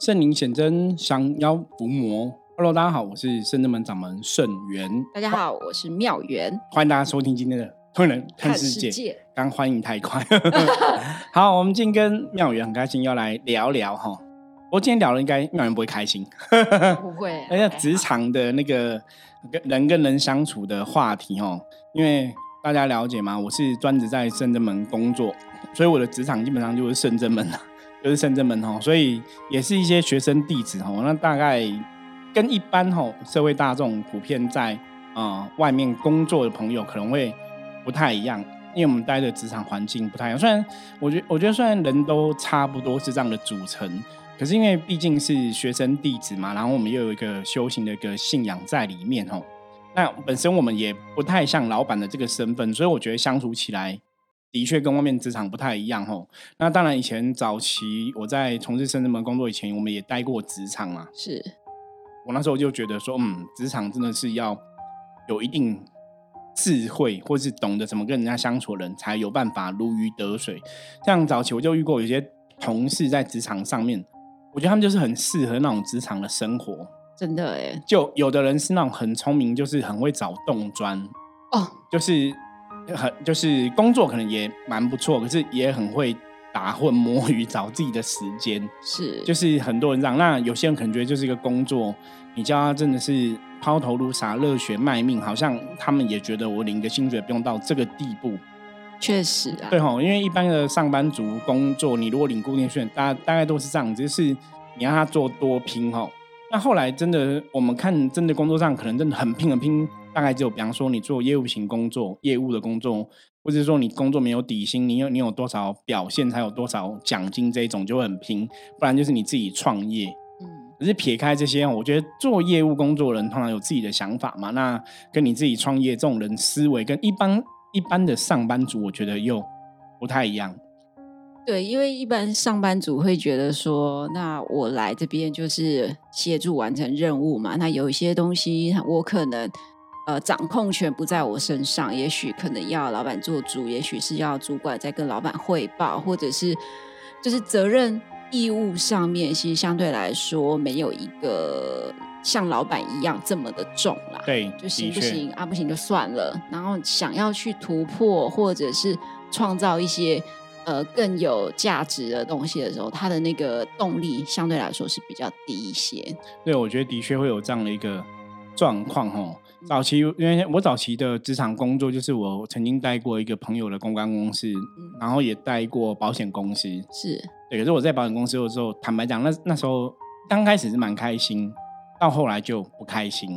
圣灵显真，降妖伏魔。Hello，大家好，我是圣真门掌门圣元。大家好，我是妙元。欢迎大家收听今天的《突然看世界》。刚欢迎太快。好，我们今天跟妙元很开心，要来聊聊哈。我今天聊了，应该妙元不会开心。不会。而且职场的那个跟人跟人相处的话题哦，因为大家了解吗？我是专职在圣真门工作，所以我的职场基本上就是圣真门了。就是圣真门吼，所以也是一些学生弟子吼，那大概跟一般吼社会大众普遍在啊外面工作的朋友可能会不太一样，因为我们待的职场环境不太一样。虽然我觉我觉得虽然人都差不多是这样的组成，可是因为毕竟是学生弟子嘛，然后我们又有一个修行的一个信仰在里面吼，那本身我们也不太像老板的这个身份，所以我觉得相处起来。的确跟外面职场不太一样吼。那当然，以前早期我在从事深圳门工作以前，我们也待过职场嘛。是我那时候就觉得说，嗯，职场真的是要有一定智慧，或是懂得怎么跟人家相处的人，才有办法如鱼得水。像早期我就遇过有些同事在职场上面，我觉得他们就是很适合那种职场的生活。真的哎，就有的人是那种很聪明，就是很会找洞砖哦，就是。很就是工作可能也蛮不错，可是也很会打混摸鱼找自己的时间。是，就是很多人这样。那有些人可能觉得就是一个工作，你叫他真的是抛头颅洒热血卖命，好像他们也觉得我领个薪水不用到这个地步。确实啊，对吼，因为一般的上班族工作，你如果领固定薪水，大大概都是这样，就是你让他做多拼吼。那后来真的，我们看真的工作上可能真的很拼很拼。大概只有，比方说你做业务型工作，业务的工作，或者说你工作没有底薪，你有你有多少表现才有多少奖金，这一种就会很拼。不然就是你自己创业，嗯。可是撇开这些，我觉得做业务工作人通常有自己的想法嘛。那跟你自己创业这种人思维，跟一般一般的上班族，我觉得又不太一样。对，因为一般上班族会觉得说，那我来这边就是协助完成任务嘛。那有一些东西，我可能。呃，掌控权不在我身上，也许可能要老板做主，也许是要主管在跟老板汇报，或者是就是责任义务上面，其实相对来说没有一个像老板一样这么的重啦。对，就行不行啊？不行就算了。然后想要去突破，或者是创造一些呃更有价值的东西的时候，他的那个动力相对来说是比较低一些。对，我觉得的确会有这样的一个状况哦。早期，因为我早期的职场工作就是我曾经带过一个朋友的公关公司，然后也带过保险公司。是，对。可是我在保险公司的时候，坦白讲，那那时候刚开始是蛮开心，到后来就不开心。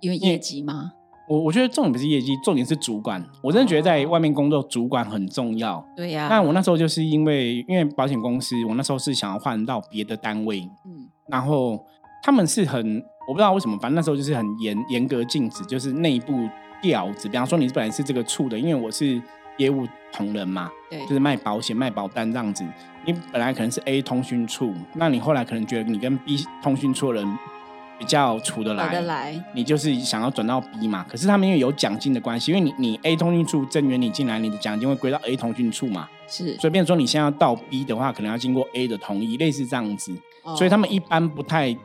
因为业绩吗？我我觉得重点不是业绩，重点是主管。我真的觉得在外面工作，主管很重要。对呀。那我那时候就是因为因为保险公司，我那时候是想要换到别的单位。嗯。然后他们是很。我不知道为什么，反正那时候就是很严严格禁止，就是内部调子。比方说，你本来是这个处的，因为我是业务同仁嘛，对，就是卖保险、卖保单这样子。你本来可能是 A 通讯处，那你后来可能觉得你跟 B 通讯处的人比较处得来，得来，你就是想要转到 B 嘛。可是他们因为有奖金的关系，因为你你 A 通讯处增援你进来，你的奖金会归到 A 通讯处嘛，是。所以，变说你现在要到 B 的话，可能要经过 A 的同意，类似这样子。所以他们一般不太。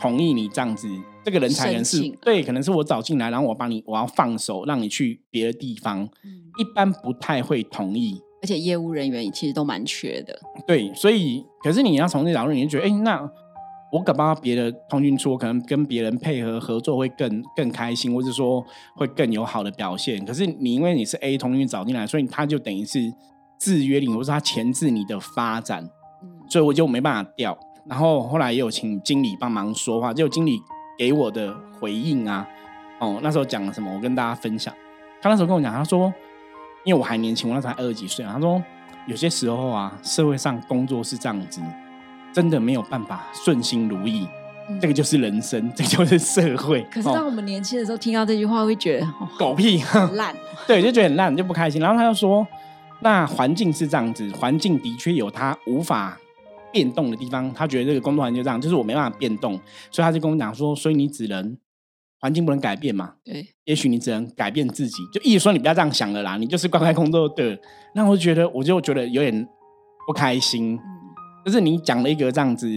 同意你这样子，这个人才能是对，可能是我找进来，然后我帮你，我要放手让你去别的地方，一般不太会同意。而且业务人员其实都蛮缺的。对，所以可是你要从这角度，你就觉得，哎，那我搞不好别的通讯处，可能跟别人配合合作会更更开心，或者说会更有好的表现。可是你因为你是 A 通讯找进来，所以他就等于是制约你，或是他钳制你的发展，所以我就没办法调。然后后来也有请经理帮忙说话，就经理给我的回应啊，哦，那时候讲了什么，我跟大家分享。他那时候跟我讲，他说，因为我还年轻，我那时候才二十几岁，他说有些时候啊，社会上工作是这样子，真的没有办法顺心如意，这个就是人生，这就是社会。可是当我们年轻的时候听到这句话，会觉得狗屁 烂，对，就觉得很烂，就不开心。然后他又说，那环境是这样子，环境的确有它无法。变动的地方，他觉得这个工作环境就这样，就是我没办法变动，所以他就跟我讲说，所以你只能环境不能改变嘛，对，也许你只能改变自己，就意思说你不要这样想了啦，你就是乖乖工作对。那我就觉得，我就觉得有点不开心，就是你讲了一个这样子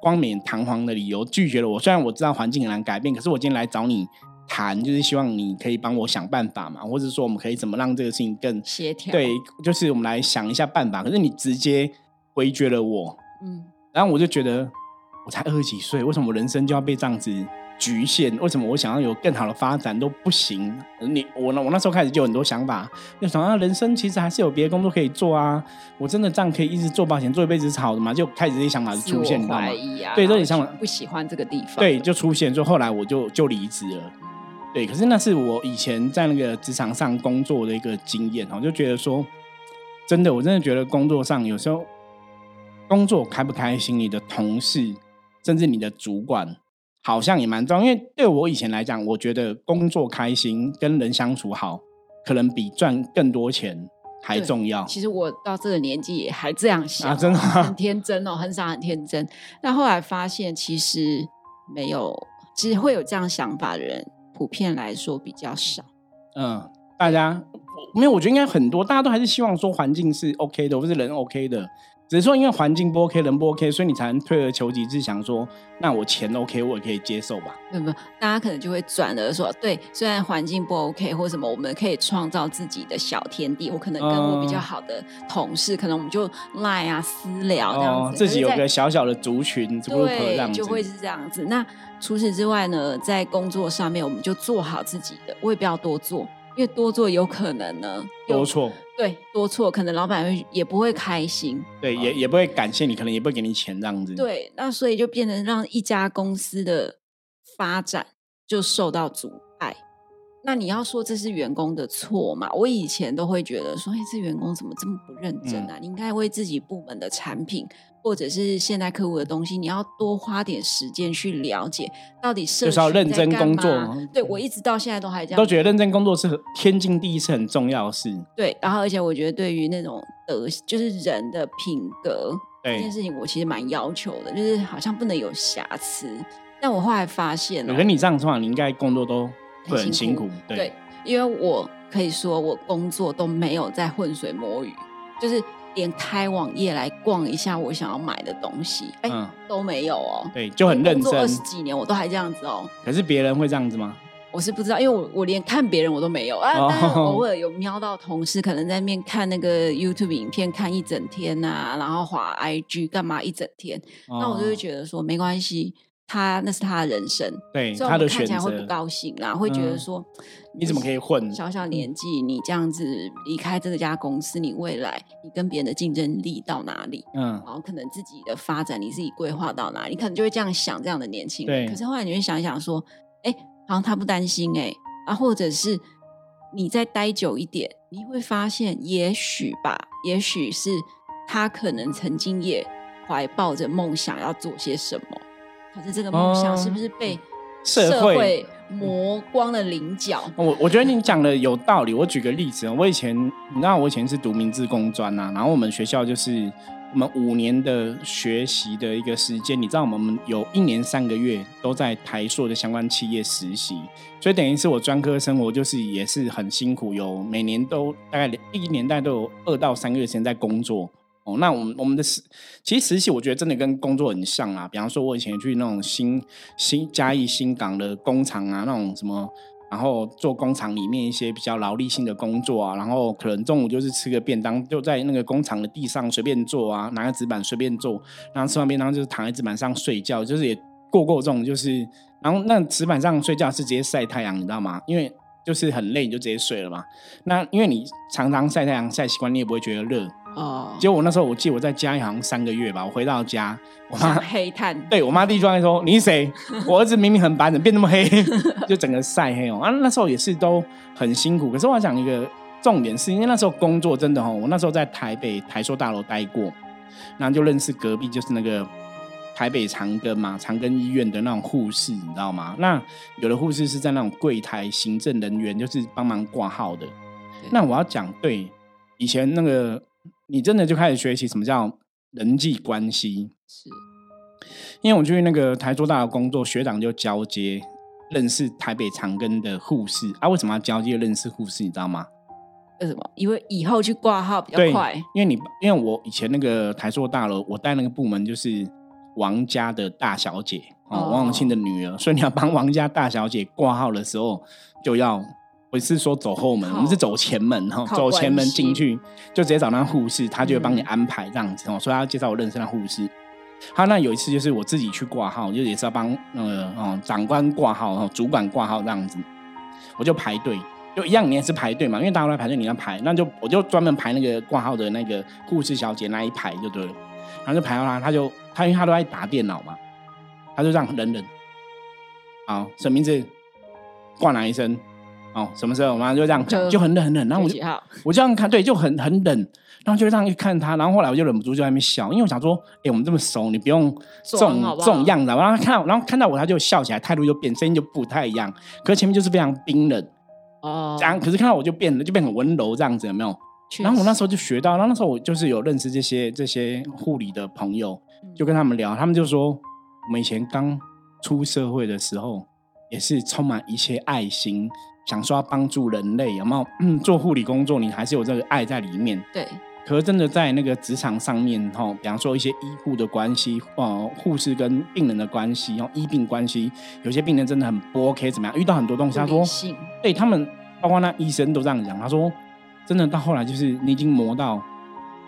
光冕堂皇的理由，拒绝了我。虽然我知道环境很难改变，可是我今天来找你谈，就是希望你可以帮我想办法嘛，或者说我们可以怎么让这个事情更协调。对，就是我们来想一下办法。可是你直接回绝了我，嗯，然后我就觉得我才二十几岁，为什么我人生就要被这样子？局限？为什么我想要有更好的发展都不行？你我呢？我那时候开始就有很多想法，就想啊，人生其实还是有别的工作可以做啊。我真的这样可以一直做保险做一辈子是好的嘛？就开始这些想法就出现，你知道吗？对，这些想法不喜欢这个地方，对，就出现。就后来我就就离职了。对，可是那是我以前在那个职场上工作的一个经验，我就觉得说，真的，我真的觉得工作上有时候工作开不开心，你的同事甚至你的主管。好像也蛮重要，因为对我以前来讲，我觉得工作开心、跟人相处好，可能比赚更多钱还重要。其实我到这个年纪也还这样想，真的 很天真哦，很傻很天真。但后来发现，其实没有，其实会有这样想法的人，普遍来说比较少。嗯，大家没有，我觉得应该很多，大家都还是希望说环境是 OK 的，或是人 OK 的。只是说，因为环境不 OK，人不 OK，所以你才能退而求其次，想说，那我钱 OK，我也可以接受吧？没有，大家可能就会转而说，对，虽然环境不 OK 或什么，我们可以创造自己的小天地。我可能跟我比较好的同事，可能我们就赖啊私聊这样子，自己有个小小的族群，对，就会是这样子。那除此之外呢，在工作上面，我们就做好自己的，我也不要多做。因为多做有可能呢，多错对多错，可能老板会也不会开心，对也也不会感谢你，可能也不会给你钱这样子。对，那所以就变成让一家公司的发展就受到阻碍。那你要说这是员工的错嘛？我以前都会觉得说，哎，这员工怎么这么不认真啊？你应该为自己部门的产品。或者是现在客户的东西，你要多花点时间去了解，到底就是要认真工作。对我一直到现在都还这样，都觉得认真工作是天经地义，是很重要的事。对，然后而且我觉得对于那种德，就是人的品格这件事情，我其实蛮要求的，就是好像不能有瑕疵。但我后来发现，我跟你这样说，你应该工作都很辛苦。对，因为我可以说我工作都没有在浑水摸鱼，就是。连开网页来逛一下我想要买的东西，哎，都没有哦。对，就很认真。二十几年我都还这样子哦。可是别人会这样子吗？我是不知道，因为我我连看别人我都没有啊。但是偶尔 有瞄到同事可能在面看那个 YouTube 影片看一整天呐，然后滑 IG 干嘛一整天，那我就会觉得说没关系。他那是他的人生，对他的选择会不高兴啦，会觉得说你怎么可以混？小小年纪你这样子离开这家公司，你未来你跟别人的竞争力到哪里？嗯，然后可能自己的发展你自己规划到哪里？你可能就会这样想，这样的年轻人。可是后来你会想一想说，哎，好像他不担心哎，啊，或者是你再待久一点，你会发现也许吧，也许是他可能曾经也怀抱着梦想要做些什么。可是这个梦想是不是被社会磨光了棱角？我我觉得你讲的有道理。我举个例子，我以前你知道，我以前是读明治工专呐，然后我们学校就是我们五年的学习的一个时间，你知道，我们有一年三个月都在台硕的相关企业实习，所以等于是我专科生活就是也是很辛苦，有每年都大概一年代都有二到三个月时间在工作。哦，那我们我们的实其实实习，我觉得真的跟工作很像啊。比方说，我以前去那种新新嘉义新港的工厂啊，那种什么，然后做工厂里面一些比较劳力性的工作啊，然后可能中午就是吃个便当，就在那个工厂的地上随便坐啊，拿个纸板随便坐，然后吃完便当就是躺在纸板上睡觉，就是也过过这种就是，然后那纸板上睡觉是直接晒太阳，你知道吗？因为就是很累，你就直接睡了嘛。那因为你常常晒太阳晒习惯，你也不会觉得热。哦，结果我那时候我记得我在家好像三个月吧，我回到家，我妈黑炭，对我妈第一句话说：“你是谁？我儿子明明很白，怎么变那么黑？就整个晒黑哦。”啊，那时候也是都很辛苦。可是我讲一个重点，是因为那时候工作真的哦，我那时候在台北台塑大楼待过，然后就认识隔壁就是那个台北长庚嘛，长庚医院的那种护士，你知道吗？那有的护士是在那种柜台行政人员，就是帮忙挂号的。那我要讲对以前那个。你真的就开始学习什么叫人际关系？是，因为我去那个台中大的工作，学长就交接认识台北长庚的护士啊。为什么要交接认识护士？你知道吗？为什么？因为以后去挂号比较快。因为你因为我以前那个台塑大楼，我带那个部门就是王家的大小姐哦，哦王永庆的女儿，所以你要帮王家大小姐挂号的时候，就要不是说走后门，我们是走前门哈，走前门进去就直接找那护士，他就会帮你嗯安排这样子哦，所以他介绍我认识那护士。好，那有一次就是我自己去挂号，就也是要帮呃哦长官挂号哦，主管挂号这样子，我就排队，就一样，你也是排队嘛，因为大家都在排队，你要排，那就我就专门排那个挂号的那个护士小姐那一排就对了，然后就排到他，他就他因为他都在打电脑嘛，他就这样忍忍，好，什么名字？挂哪一声？哦，什么时候？我妈就这样讲，就就很冷很冷，然后我就？我这样看，对，就很很冷，然后就这样去看他，然后后来我就忍不住就在那边笑，因为我想说，哎、我们这么熟，你不用这种这种样子啊。然后他看到，然后看到我，他就笑起来，态度就变，声音就不太一样。可是前面就是非常冰冷，哦这样，可是看到我就变了，就变很温柔这样子，有没有？然后我那时候就学到，然后那时候我就是有认识这些这些护理的朋友，嗯就跟他们聊，他们就说，我们以前刚出社会的时候，也是充满一切爱心，想说要帮助人类，有没有？嗯，做护理工作，你还是有这个爱在里面。对可是真的在那个职场上面，哈，比方说一些医护的关系，呃，护士跟病人的关系，然后医病关系，有些病人真的很不 OK，怎么样？遇到很多东西，他说对他们，包括那医生都这样讲，他说，真的到后来就是你已经磨到，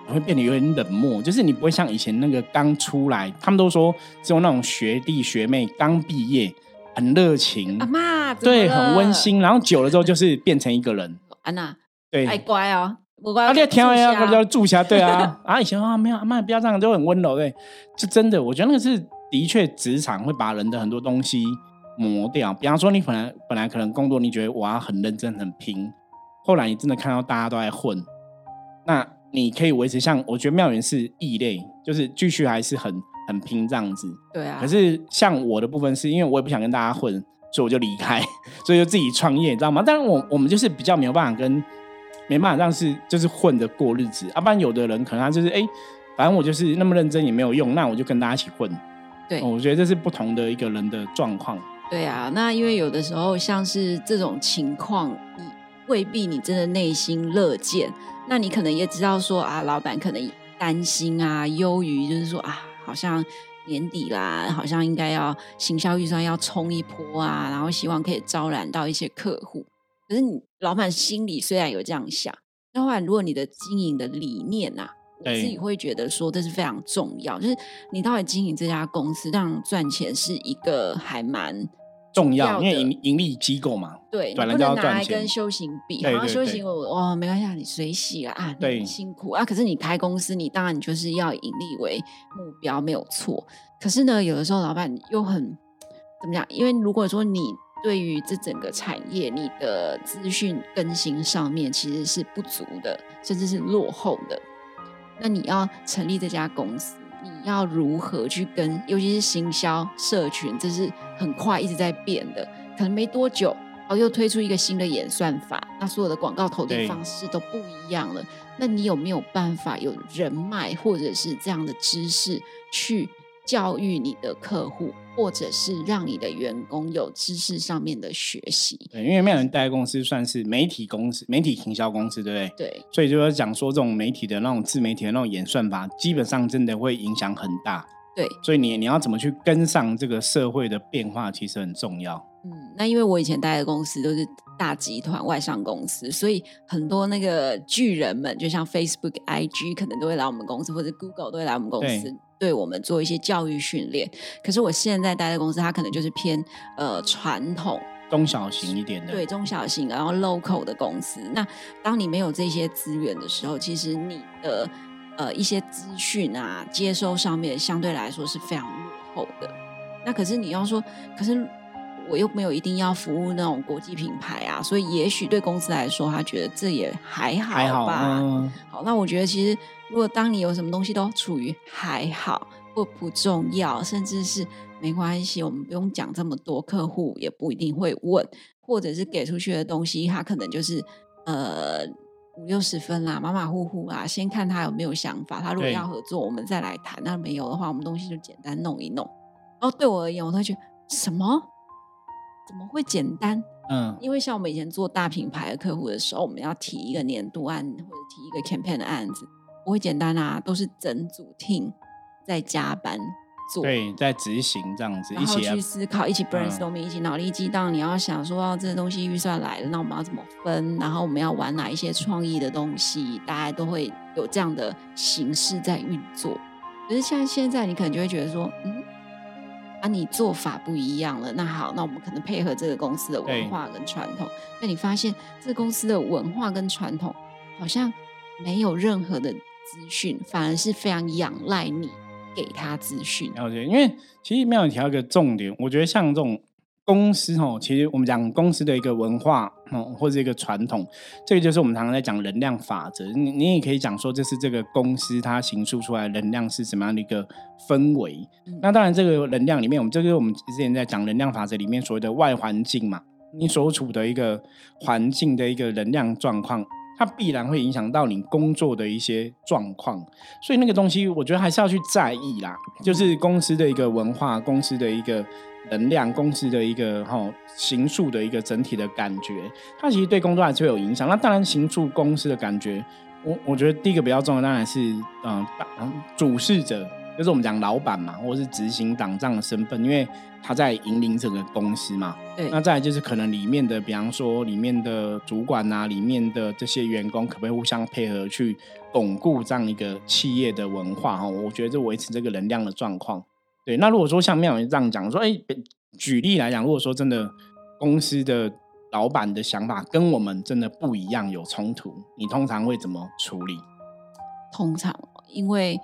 会变得有点冷漠，就是你不会像以前那个刚出来，他们都说只有那种学弟学妹刚毕业，很热情阿，妈对，很温。馨，然后久了之后就是变成一个人，安娜，对，爱乖哦，我乖。啊，你听呀，要要住下，对啊，啊，以前啊没有，阿妈不要这样，就很温柔，对，就真的，我觉得那个是的确，职场会把人的很多东西磨掉。比方说，你本来本来可能工作，你觉得我要很认真、很拼，后来你真的看到大家都在混，那你可以维持像我觉得妙元是异类，就是继续还是很很拼这样子。对啊。可是像我的部分是因为我也不想跟大家混，所以我就离开，所以就自己创业，你知道吗？当然我我们就是比较没有办法跟没办法让是就是混着过日子，要、不然有的人可能他就是哎、反正我就是那么认真也没有用，那我就跟大家一起混。对哦我觉得这是不同的一个人的状况。对啊，那因为有的时候像是这种情况，你未必你真的内心乐见，那你可能也知道说啊，老板可能担心啊、忧于，就是说啊，好像年底啦，好像应该要行销预算要冲一波啊，然后希望可以招揽到一些客户。可是你老板心里虽然有这样想，但后来如果你的经营的理念啊，我自己会觉得说这是非常重要，就是你到底经营这家公司，让赚钱是一个还蛮重要，因为盈盈利机构嘛，对，不能拿来跟修行比，好像对对对修行我哦没关系，啊，你随喜了啊，你对很辛苦啊。可是你开公司，你当然你就是要盈利为目标，没有错。可是呢，有的时候老板又很怎么讲？因为如果说你对于这整个产业，你的资讯更新上面其实是不足的，甚至是落后的，那你要成立这家公司，你要如何去跟，尤其是行销社群，这是很快一直在变的，可能没多久，哦，又推出一个新的演算法，那所有的广告投递方式都不一样了。那你有没有办法有人脉或者是这样的知识去教育你的客户，或者是让你的员工有知识上面的学习？对，因为没有人代公司算是媒体公司、媒体行销公司，对不对？对所以就是讲说，这种媒体的那种自媒体的那种演算法，基本上真的会影响很大。对，所以你你要怎么去跟上这个社会的变化，其实很重要。嗯，那因为我以前待的公司都是大集团外商公司，所以很多那个巨人们，就像 Facebook、IG，可能都会来我们公司，或者 Google 都会来我们公司，对我们做一些教育训练。可是我现在待的公司，它可能就是偏呃传统，中小型一点的，对中小型，然后 local 的公司。那当你没有这些资源的时候，其实你的呃一些资讯啊接收上面相对来说是非常落后的。那可是你要说，可是我又没有一定要服务那种国际品牌啊，所以也许对公司来说，他觉得这也还好还好吧。嗯，好，那我觉得其实如果当你有什么东西都处于还好或不重要，甚至是没关系，我们不用讲这么多，客户也不一定会问，或者是给出去的东西，他可能就是呃五六十分啦，马马虎虎啦，先看他有没有想法，他如果要合作，我们再来谈；那没有的话，我们东西就简单弄一弄。然后对我而言，我都会觉得什么？怎么会简单？嗯，因为像我们以前做大品牌的客户的时候，我们要提一个年度案或者提一个 campaign 的案子，不会简单啊，都是整组 team 在加班做，对，在执行这样子，然后去思考，一起嗯 brainstorming，、一起脑力激荡。你要想说，哦，这个东西预算来了，那我们要怎么分？然后我们要玩哪一些创意的东西？大家都会有这样的形式在运作。可是像现在，你可能就会觉得说，嗯，啊，你做法不一样了。那好，那我们可能配合这个公司的文化跟传统。那你发现这个公司的文化跟传统好像没有任何的资讯，反而是非常仰赖你给他资讯。了解，因为其实妙有提到一个重点，我觉得像这种公司哦，其实我们讲公司的一个文化哦，或者一个传统，这个就是我们常常在讲能量法则。你你也可以讲说，这是这个公司它形塑出来能量是什么样的一个氛围。嗯那当然，这个能量里面，我们这个我们之前在讲能量法则里面所谓的外环境嘛，你所处的一个环境的一个能量状况。它必然会影响到你工作的一些状况，所以那个东西我觉得还是要去在意啦。就是公司的一个文化，公司的一个能量，公司的一个哈形塑的一个整体的感觉，它其实对工作还是会有影响。那当然，行数公司的感觉，我我觉得第一个比较重要，当然是嗯，大嗯主事者，就是我们讲老板嘛，或者是执行党这样的身份，因为他在引领整个公司嘛。对，那再来就是可能里面的，比方说里面的主管啊，里面的这些员工，可不可以互相配合去巩固这样一个企业的文化哈？我觉得这维持这个能量的状况。对，那如果说像妙云这样讲说，哎，举例来讲，如果说真的公司的老板的想法跟我们真的不一样，有冲突，你通常会怎么处理？通常因为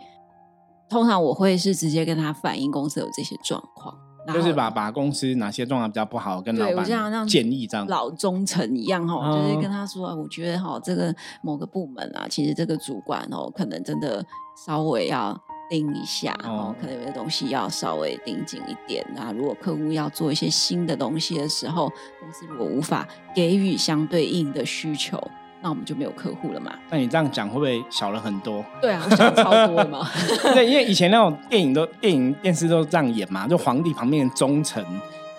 通常我会是直接跟他反映公司有这些状况，就是把把公司哪些状况比较不好，跟老板建议这样。老忠诚一样哈，哦就是跟他说，啊我觉得哈这个某个部门啊，其实这个主管哦，可能真的稍微要盯一下哦哦，可能有些东西要稍微盯紧一点。那如果客户要做一些新的东西的时候，公司如果无法给予相对应的需求，那我们就没有客户了嘛？那你这样讲会不会小了很多？对啊，我想超多的嘛。对，因为以前那种电影都电影电视都这样演嘛，就皇帝旁边的忠臣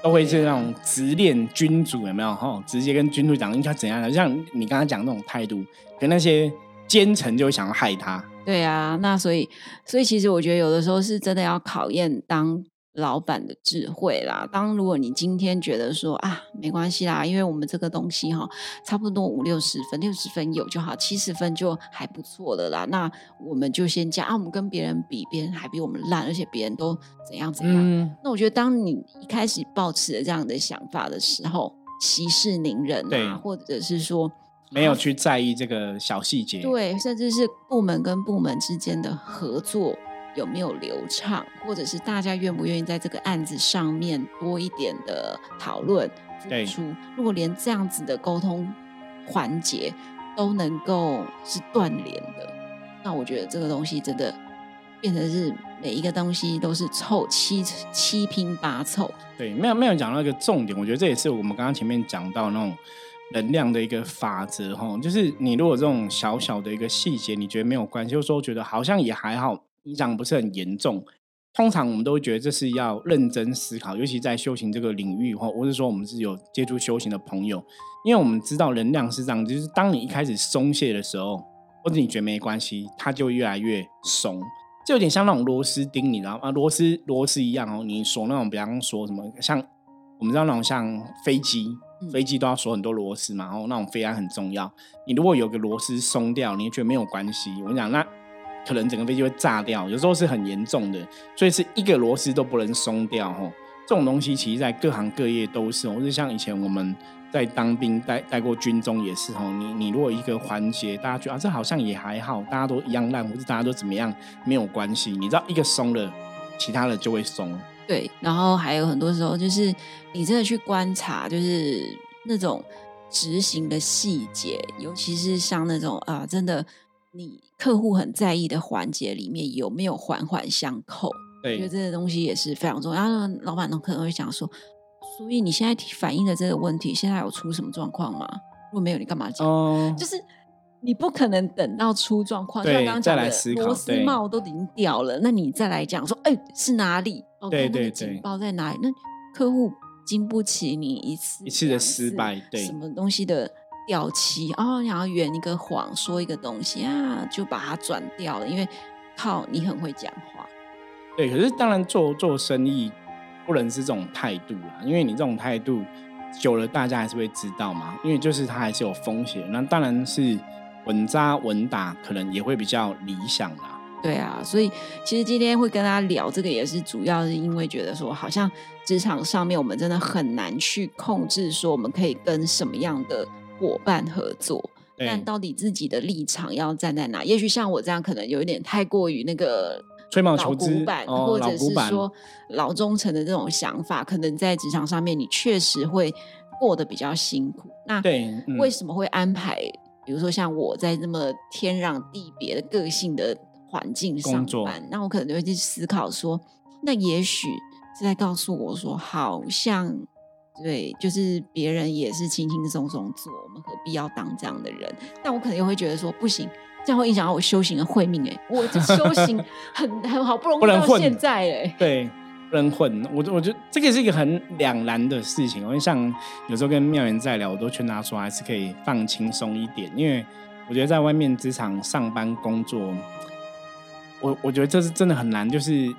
都会是那种直恋君主，有没有？哈，直接跟君主讲应该怎样的，像你刚刚讲那种态度，跟那些奸臣就会想要害他。对啊，那所以，所以其实我觉得有的时候是真的要考验当老板的智慧啦。当如果你今天觉得说啊，没关系啦，因为我们这个东西哈，差不多五六十分，六十分有就好，七十分就还不错的啦。那我们就先加啊，我们跟别人比，别人还比我们烂，而且别人都怎样怎样。嗯，那我觉得，当你一开始抱持了这样的想法的时候，息事宁人对啊，或者是说没有去在意这个小细节。对，甚至是部门跟部门之间的合作有没有流畅，或者是大家愿不愿意在这个案子上面多一点的讨论对付出。如果连这样子的沟通环节都能够是断联的，那我觉得这个东西真的变成是每一个东西都是凑七七拼八凑。对，没有没有讲到一个重点，我觉得这也是我们刚刚前面讲到那种能量的一个法则哈，就是你如果这种小小的一个细节，你觉得没有关系，或者说觉得好像也还好，影响不是很严重，通常我们都会觉得这是要认真思考，尤其在修行这个领域或或是说我们是有接触修行的朋友，因为我们知道能量是这样，就是当你一开始松懈的时候，或者你觉得没关系，它就越来越松。就有点像那种螺丝钉，你知道吗？螺丝螺丝一样哦，你锁那种，比方说什么，像我们知道那种像飞机，嗯飞机都要锁很多螺丝嘛，然后那种飞安很重要。你如果有个螺丝松掉，你觉得没有关系，我跟你讲，那可能整个飞机会炸掉，有时候是很严重的，所以是一个螺丝都不能松掉哦。这种东西其实在各行各业都是哦，或者像以前我们在当兵带带过军中也是哦。你你如果一个环节大家觉得啊这好像也还好，大家都一样烂，或者大家都怎么样没有关系，你知道一个松了，其他的就会松。对，然后还有很多时候就是你真的去观察，就是那种执行的细节，尤其是像那种啊、真的你客户很在意的环节里面有没有环环相扣？对觉得这个东西也是非常重要。然后老板呢可能会想说，所以你现在反映的这个问题，现在有出什么状况吗？如果没有，你干嘛讲？哦，就是你不可能等到出状况，像刚刚讲的再来思考螺丝帽都已经掉了，那你再来讲说，哎、是哪里？哦，对对对警报在哪里？那客户经不起你一次一次的失败，对什么东西的掉漆哦，然后圆一个谎，说一个东西啊，就把它转掉了，因为靠你很会讲话。对，可是当然做做生意不能是这种态度啦，因为你这种态度久了，大家还是会知道嘛，因为就是它还是有风险。那当然是稳扎稳打，可能也会比较理想啦。对啊，所以其实今天会跟大家聊这个，也是主要是因为觉得说，好像职场上面我们真的很难去控制，说我们可以跟什么样的伙伴合作，但到底自己的立场要站在哪？也许像我这样，可能有一点太过于那个吹毛求疵，或者是说老忠诚的这种想法，可能在职场上面你确实会过得比较辛苦。那对，为什么会安排？比如说像我在这么天壤地别的个性的。环境上班，那我可能就会去思考说，那也许是在告诉我说，好像对，就是别人也是轻轻松松做，我们何必要当这样的人？但我可能又会觉得说，不行，这样会影响到我修行的慧命。哎，我这修行 很很好不容易到现在，哎，对，不能混。我我觉得这个是一个很两难的事情。我像有时候跟妙言在聊，我都劝他说，还是可以放轻松一点，因为我觉得在外面职场上班工作。我我觉得这是真的很难，就是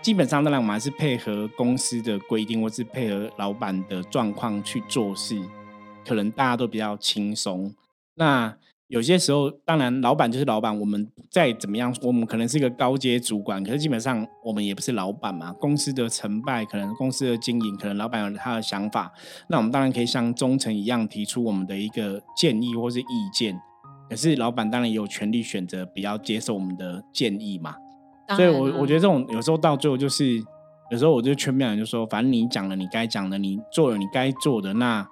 基本上当然我们还是配合公司的规定，或是配合老板的状况去做事，可能大家都比较轻松。那有些时候，当然老板就是老板，我们再怎么样，我们可能是一个高阶主管，可是基本上我们也不是老板嘛。公司的成败，可能公司的经营，可能老板有他的想法，那我们当然可以像忠诚一样提出我们的一个建议或是意见。可是老板当然也有权利选择不要接受我们的建议嘛，所以，我我觉得这种有时候到最后就是，有时候我就劝妙人就说，反正你讲了你该讲的，你做了你该做的，那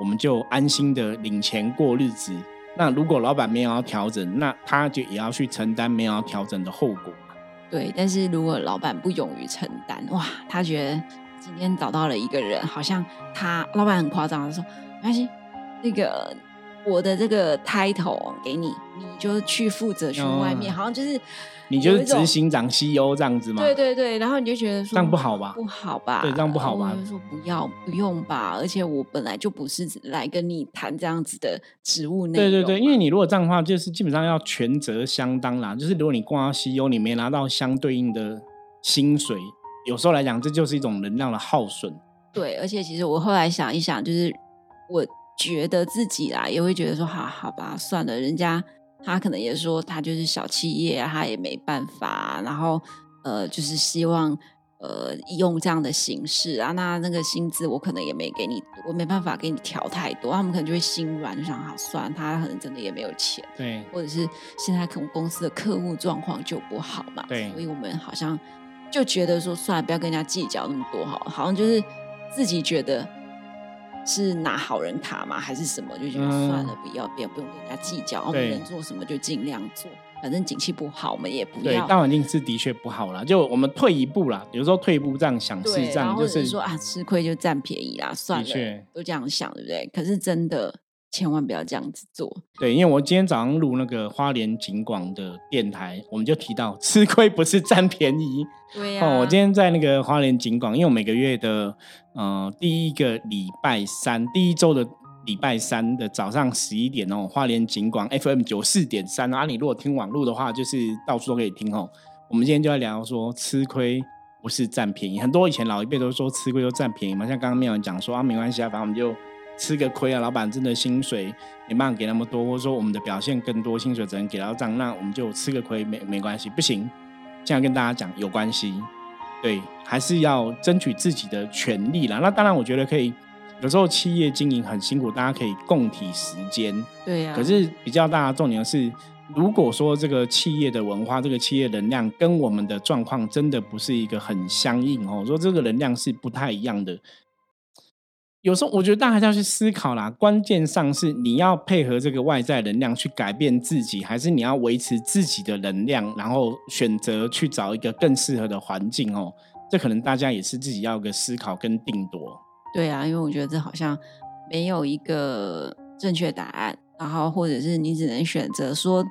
我们就安心的领钱过日子。那如果老板没有要调整，那他就也要去承担没有要调整的后果嘛。对，但是如果老板不勇于承担，哇，他觉得今天找到了一个人，好像他老板很夸张的说，没关系，那个。我的这个 title 给你，你就去负责去外面，好像就是你就是执行长 CEO 这样子嘛？对对对，然后你就觉得说这样不好吧？不好吧？对，这样不好吧？说不要不用吧，而且我本来就不是来跟你谈这样子的职务内容。对对对，因为你如果这样的话，就是基本上要权责相当啦。就是如果你挂 CEO，你没拿到相对应的薪水，有时候来讲，这就是一种能量的耗损。对，而且其实我后来想一想，就是我。觉得自己啦，也会觉得说，好好吧，算了，人家他可能也说他就是小企业啊，他也没办法，然后呃，就是希望呃用这样的形式啊，那那个薪资我可能也没给你，我没办法给你调太多，他们可能就会心软，就想好算，他可能真的也没有钱，对，或者是现在可能公司的客户状况就不好嘛，对，所以我们好像就觉得说，算了，不要跟人家计较那么多，好，好像就是自己觉得。是拿好人卡吗？还是什么？就觉得算了，不要，不要，不用跟人家计较。我们能做什么就尽量做。反正景气不好，我们也不要。对，大环境是的确不好啦。就我们退一步啦，有时候退一步这样想是这样，就是说啊，吃亏就占便宜啦，算了，都这样想，对不对？可是真的。千万不要这样子做。对，因为我今天早上录那个花莲景广的电台，我们就提到吃亏不是占便宜。对呀。我今天在那个花莲景广，因为我每个月的呃第一个礼拜三，第一周的礼拜三的早上十一点哦，花莲景广 FM 九四点三啊，你如果听网络的话，就是到处都可以听哦。我们今天就在聊说吃亏不是占便宜，很多以前老一辈都说吃亏都占便宜嘛，像刚刚妙人讲说啊，没关系啊，反正我们就。吃个亏啊！老板真的薪水没办法给那么多，或者说我们的表现更多，薪水只能给到这样，那我们就吃个亏没没关系，不行。这样跟大家讲有关系，对，还是要争取自己的权利啦。那当然，我觉得可以。有时候企业经营很辛苦，大家可以共体时间。对呀。可是比较大的重点是，如果说这个企业的文化、这个企业能量跟我们的状况真的不是一个很相应哦，说这个能量是不太一样的。有时候我觉得大家还是要去思考啦，关键上是你要配合这个外在能量去改变自己，还是你要维持自己的能量，然后选择去找一个更适合的环境哦。这可能大家也是自己要个思考跟定夺。对啊，因为我觉得这好像没有一个正确答案，然后或者是你只能选择说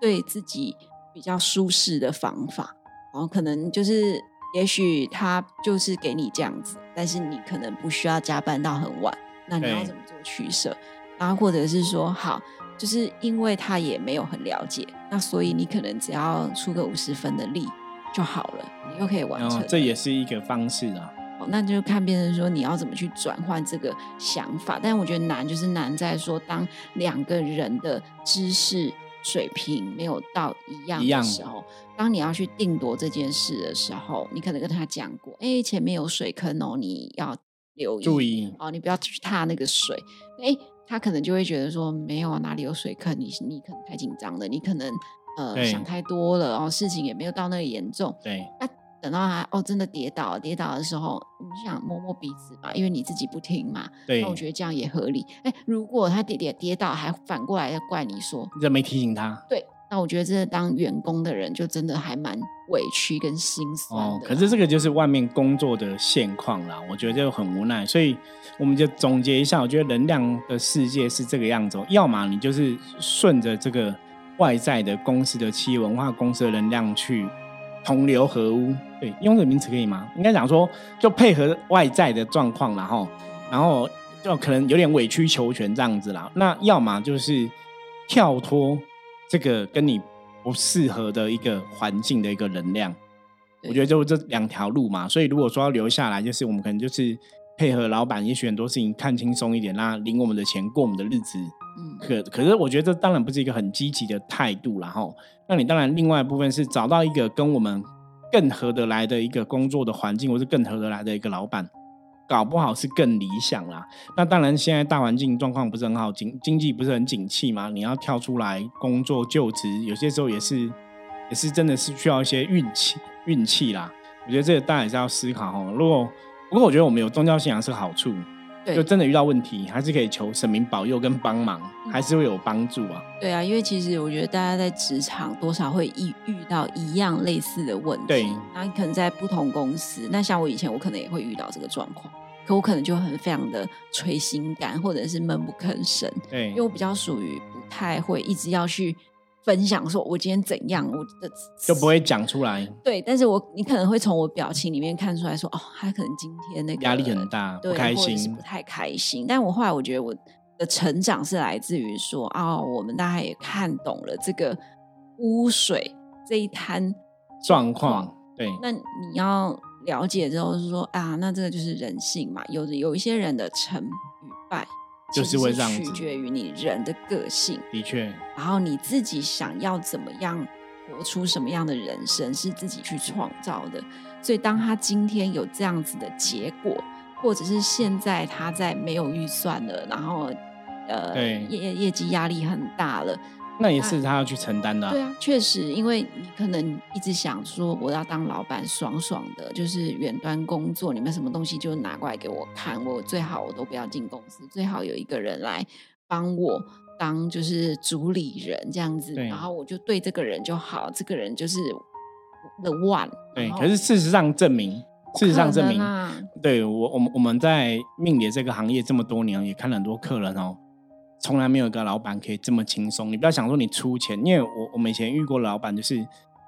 对自己比较舒适的方法，然后可能就是也许他就是给你这样子，但是你可能不需要加班到很晚，那你要怎么做取舍？然后或者是说，好，就是因为他也没有很了解，那所以你可能只要出个五十分的力就好了，你又可以完成。这也是一个方式啊。哦，那就看别人说你要怎么去转换这个想法。但是我觉得难，就是难在说，当两个人的知识水平没有到一样的时候。当你要去定夺这件事的时候，你可能跟他讲过，哎，前面有水坑哦，你要留意，注意哦，你不要去踏那个水。哎，他可能就会觉得说，没有啊，哪里有水坑？你你可能太紧张了，你可能呃想太多了，然后事情也没有到那个严重。对，那等到他哦真的跌倒，跌倒的时候，你想摸摸鼻子嘛，因为你自己不听嘛。对，那我觉得这样也合理。哎，如果他跌跌跌倒，还反过来要怪你说，你怎么没提醒他？对。那我觉得，这当员工的人就真的还蛮委屈跟心酸的。哦，可是这个就是外面工作的现况啦，我觉得就很无奈。所以我们就总结一下，我觉得能量的世界是这个样子：要么你就是顺着这个外在的公司的企业文化、公司的能量去同流合污。对，用这个名词可以吗？应该讲说，就配合外在的状况，然后，然后就可能有点委曲求全这样子啦。那要么就是跳脱。这个跟你不适合的一个环境的一个能量，我觉得就这两条路嘛。所以如果说要留下来，就是我们可能就是配合老板，也许很多事情看轻松一点，那领我们的钱过我们的日子。嗯，可可是我觉得这当然不是一个很积极的态度，然后，那你当然另外一部分是找到一个跟我们更合得来的一个工作的环境，或是更合得来的一个老板。搞不好是更理想啦。那当然，现在大环境状况不是很好，经经济不是很景气嘛。你要跳出来工作就职，有些时候也是也是真的是需要一些运气运气啦。我觉得这个大家也是要思考哦。如果不过，我觉得我们有宗教信仰是好处。就真的遇到问题，还是可以求神明保佑跟帮忙，还是会有帮助啊。对啊，因为其实我觉得大家在职场多少会遇遇到一样类似的问题。对，那可能在不同公司，那像我以前我可能也会遇到这个状况，可我可能就很非常的垂心肝，或者是闷不吭声。对，因为我比较属于不太会一直要去。分享说，我今天怎样，我的就不会讲出来。对，但是我你可能会从我表情里面看出来说，哦，他可能今天那个压力很大，不开心，不太开心。但我后来我觉得我的成长是来自于说，哦，我们大家也看懂了这个污水这一滩状况。对，那你要了解之后是说，啊，那这个就是人性嘛，有有一些人的成与败。就是会取决于你人的个性，的确。然后你自己想要怎么样活出什么样的人生，是自己去创造的。所以，当他今天有这样子的结果，或者是现在他在没有预算了，然后呃，业业绩压力很大了。那也是他要去承担的。对啊，确实，因为你可能一直想说我要当老板，爽爽的，就是远端工作，你们什么东西就拿过来给我看，我最好我都不要进公司，最好有一个人来帮我当就是主理人这样子，然后我就对这个人就好，这个人就是 the one。对，可是事实上证明，事实上证明，对我我们我们在命理这个行业这么多年，也看了很多客人哦。从来没有一个老板可以这么轻松。你不要想说你出钱，因为我我们以前遇过老板，就是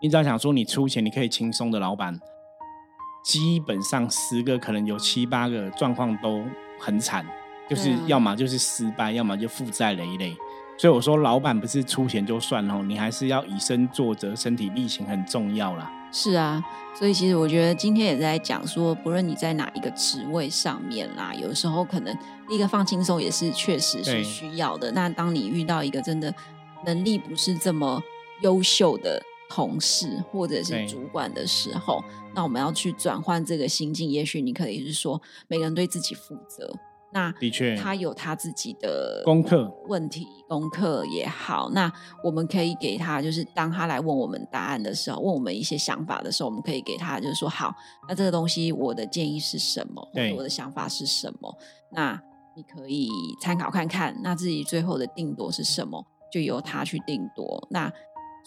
你只要想说你出钱，你可以轻松的老板，基本上十个可能有七八个状况都很惨，就是要么就是失败，要么就负债累累。所以我说，老板不是出钱就算哦，你还是要以身作则，身体力行很重要啦。是啊，所以其实我觉得今天也在讲说，不论你在哪一个职位上面啦，有时候可能一个放轻松也是确实是需要的。那当你遇到一个真的能力不是这么优秀的同事或者是主管的时候，那我们要去转换这个心境。也许你可以是说，每个人对自己负责。那的确，他有他自己的功课问题，功课也好。那我们可以给他，就是当他来问我们答案的时候，问我们一些想法的时候，我们可以给他，就是说，好，那这个东西我的建议是什么？对，我的想法是什么？那你可以参考看看。那自己最后的定夺是什么？就由他去定夺。那。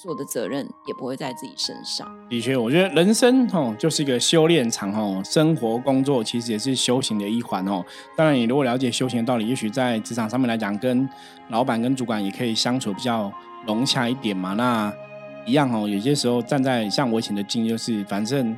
做的责任也不会在自己身上。的确，我觉得人生哦就是一个修炼场哦，生活工作其实也是修行的一环哦。当然，你如果了解修行的道理，也许在职场上面来讲，跟老板跟主管也可以相处比较融洽一点嘛。那一样哦，有些时候站在像我以前的经，就是反正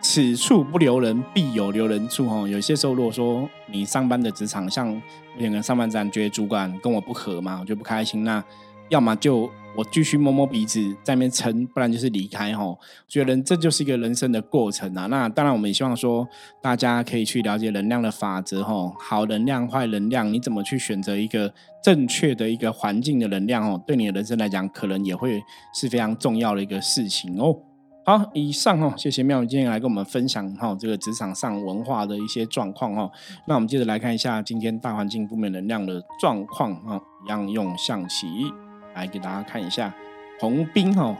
此处不留人，必有留人处哦。有些时候，如果说你上班的职场，像我两个上班站，觉得主管跟我不合嘛，我就不开心，那要么就。我继续摸摸鼻子在那边撑，不然就是离开哈。觉得人这就是一个人生的过程啊。那当然，我们也希望说大家可以去了解能量的法则哈。好能量、坏能量，你怎么去选择一个正确的一个环境的能量哦？对你的人生来讲，可能也会是非常重要的一个事情哦。好，以上哦，谢谢妙宇今天来跟我们分享哈这个职场上文化的一些状况哦。那我们接着来看一下今天大环境负面能量的状况啊，一样用象棋。来给大家看一下红冰哦，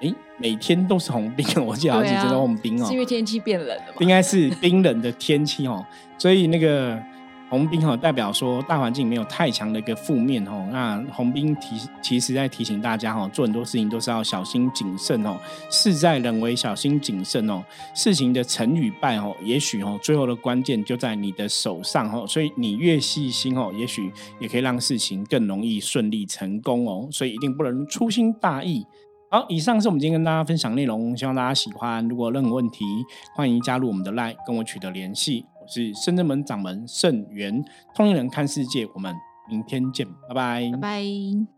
哎，每天都是红冰，我记得好几天都红冰哦，是因为天气变冷了吗？应该是冰冷的天气哦，所以那个。红兵哈代表说大环境没有太强的一个负面哦，那红兵提其实在提醒大家哈，做很多事情都是要小心谨慎哦，事在人为，小心谨慎哦。事情的成与败哦，也许哦最后的关键就在你的手上哦，所以你越细心哦，也许也可以让事情更容易顺利成功哦。所以一定不能粗心大意。好，以上是我们今天跟大家分享内容，希望大家喜欢。如果任何问题，欢迎加入我们的 LINE 跟我取得联系。是深圳门掌门盛元通灵人看世界，我们明天见，拜拜，拜拜。